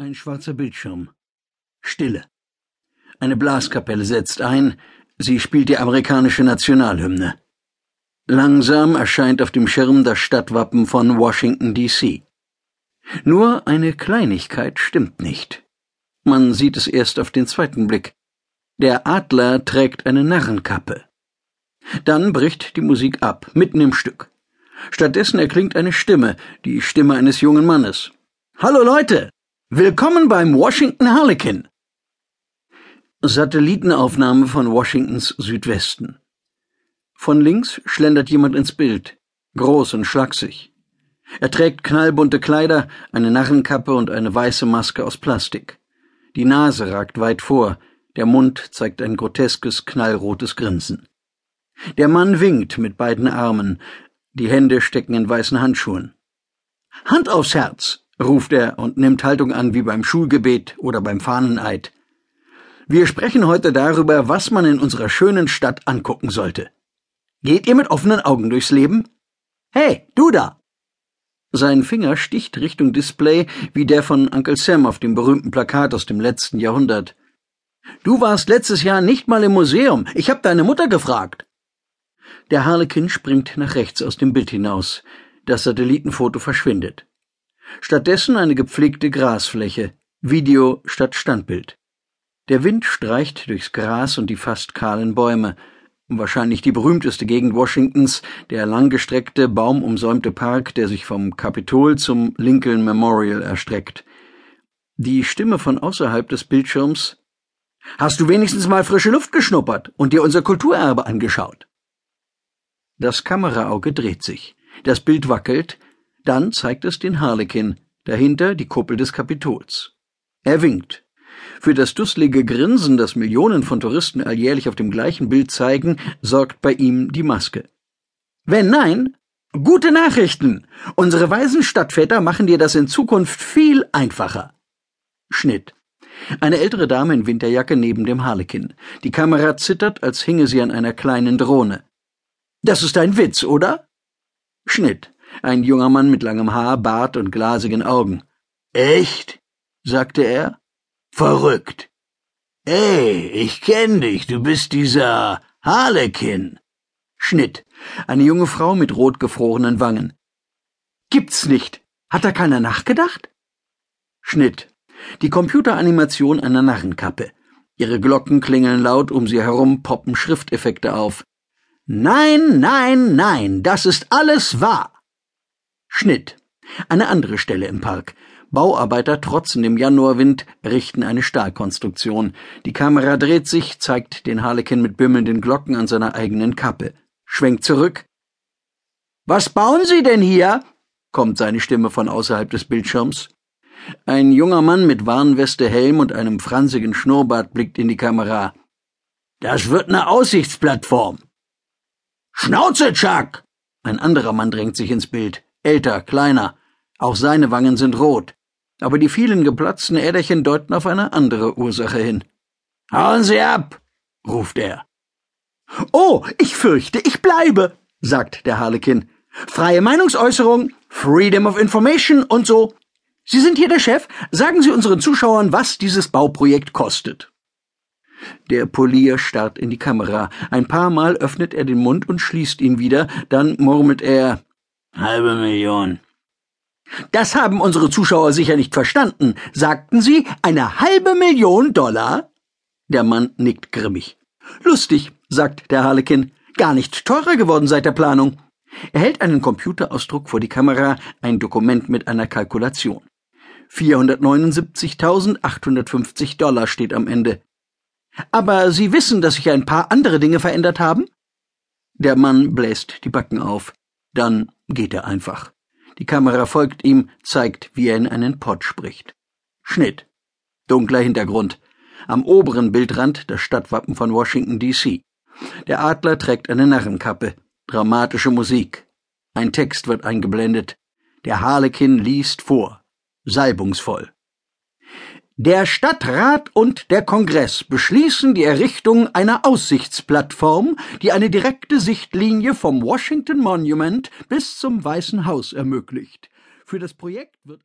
Ein schwarzer Bildschirm. Stille. Eine Blaskapelle setzt ein, sie spielt die amerikanische Nationalhymne. Langsam erscheint auf dem Schirm das Stadtwappen von Washington, D.C. Nur eine Kleinigkeit stimmt nicht. Man sieht es erst auf den zweiten Blick. Der Adler trägt eine Narrenkappe. Dann bricht die Musik ab, mitten im Stück. Stattdessen erklingt eine Stimme, die Stimme eines jungen Mannes. Hallo Leute! Willkommen beim Washington Harlequin. Satellitenaufnahme von Washingtons Südwesten. Von links schlendert jemand ins Bild, groß und schlaksig. Er trägt knallbunte Kleider, eine Narrenkappe und eine weiße Maske aus Plastik. Die Nase ragt weit vor, der Mund zeigt ein groteskes, knallrotes Grinsen. Der Mann winkt mit beiden Armen, die Hände stecken in weißen Handschuhen. Hand aufs Herz, ruft er und nimmt Haltung an wie beim Schulgebet oder beim Fahneneid. Wir sprechen heute darüber, was man in unserer schönen Stadt angucken sollte. Geht ihr mit offenen Augen durchs Leben? Hey, du da! Sein Finger sticht Richtung Display wie der von Uncle Sam auf dem berühmten Plakat aus dem letzten Jahrhundert. Du warst letztes Jahr nicht mal im Museum. Ich hab deine Mutter gefragt. Der Harlekin springt nach rechts aus dem Bild hinaus. Das Satellitenfoto verschwindet. Stattdessen eine gepflegte Grasfläche, Video statt Standbild. Der Wind streicht durchs Gras und die fast kahlen Bäume. Wahrscheinlich die berühmteste Gegend Washingtons, der langgestreckte, baumumsäumte Park, der sich vom Kapitol zum Lincoln Memorial erstreckt. Die Stimme von außerhalb des Bildschirms Hast du wenigstens mal frische Luft geschnuppert und dir unser Kulturerbe angeschaut? Das Kameraauge dreht sich. Das Bild wackelt, dann zeigt es den Harlekin, dahinter die Kuppel des Kapitols. Er winkt. Für das dusselige Grinsen, das Millionen von Touristen alljährlich auf dem gleichen Bild zeigen, sorgt bei ihm die Maske. Wenn nein, gute Nachrichten. Unsere weisen Stadtväter machen dir das in Zukunft viel einfacher. Schnitt. Eine ältere Dame in Winterjacke neben dem Harlekin. Die Kamera zittert, als hinge sie an einer kleinen Drohne. Das ist ein Witz, oder? Schnitt. Ein junger Mann mit langem Haar, Bart und glasigen Augen. Echt? sagte er. Verrückt. Ey, ich kenn dich, du bist dieser Harlekin. Schnitt. Eine junge Frau mit rotgefrorenen Wangen. Gibt's nicht. Hat da keiner nachgedacht? Schnitt. Die Computeranimation einer Narrenkappe. Ihre Glocken klingeln laut, um sie herum poppen Schrifteffekte auf. Nein, nein, nein, das ist alles wahr. Schnitt. Eine andere Stelle im Park. Bauarbeiter trotzen dem Januarwind, richten eine Stahlkonstruktion. Die Kamera dreht sich, zeigt den Harlekin mit bimmelnden Glocken an seiner eigenen Kappe. Schwenkt zurück. Was bauen Sie denn hier? kommt seine Stimme von außerhalb des Bildschirms. Ein junger Mann mit Warnweste, Helm und einem fransigen Schnurrbart blickt in die Kamera. Das wird eine Aussichtsplattform. Schnauze, Chuck! Ein anderer Mann drängt sich ins Bild. Älter, kleiner. Auch seine Wangen sind rot. Aber die vielen geplatzten Äderchen deuten auf eine andere Ursache hin. Hauen Sie ab! ruft er. Oh, ich fürchte, ich bleibe, sagt der Harlekin. Freie Meinungsäußerung, Freedom of Information und so. Sie sind hier der Chef. Sagen Sie unseren Zuschauern, was dieses Bauprojekt kostet. Der Polier starrt in die Kamera. Ein paar Mal öffnet er den Mund und schließt ihn wieder, dann murmelt er Halbe Million. Das haben unsere Zuschauer sicher nicht verstanden. Sagten Sie eine halbe Million Dollar? Der Mann nickt grimmig. Lustig, sagt der Harlekin. Gar nicht teurer geworden seit der Planung. Er hält einen Computerausdruck vor die Kamera, ein Dokument mit einer Kalkulation. 479.850 Dollar steht am Ende. Aber Sie wissen, dass sich ein paar andere Dinge verändert haben? Der Mann bläst die Backen auf. Dann geht er einfach. Die Kamera folgt ihm, zeigt, wie er in einen Pott spricht. Schnitt. Dunkler Hintergrund. Am oberen Bildrand das Stadtwappen von Washington, D.C. Der Adler trägt eine Narrenkappe. Dramatische Musik. Ein Text wird eingeblendet. Der Harlekin liest vor. Salbungsvoll. Der Stadtrat und der Kongress beschließen die Errichtung einer Aussichtsplattform, die eine direkte Sichtlinie vom Washington Monument bis zum Weißen Haus ermöglicht. Für das Projekt wird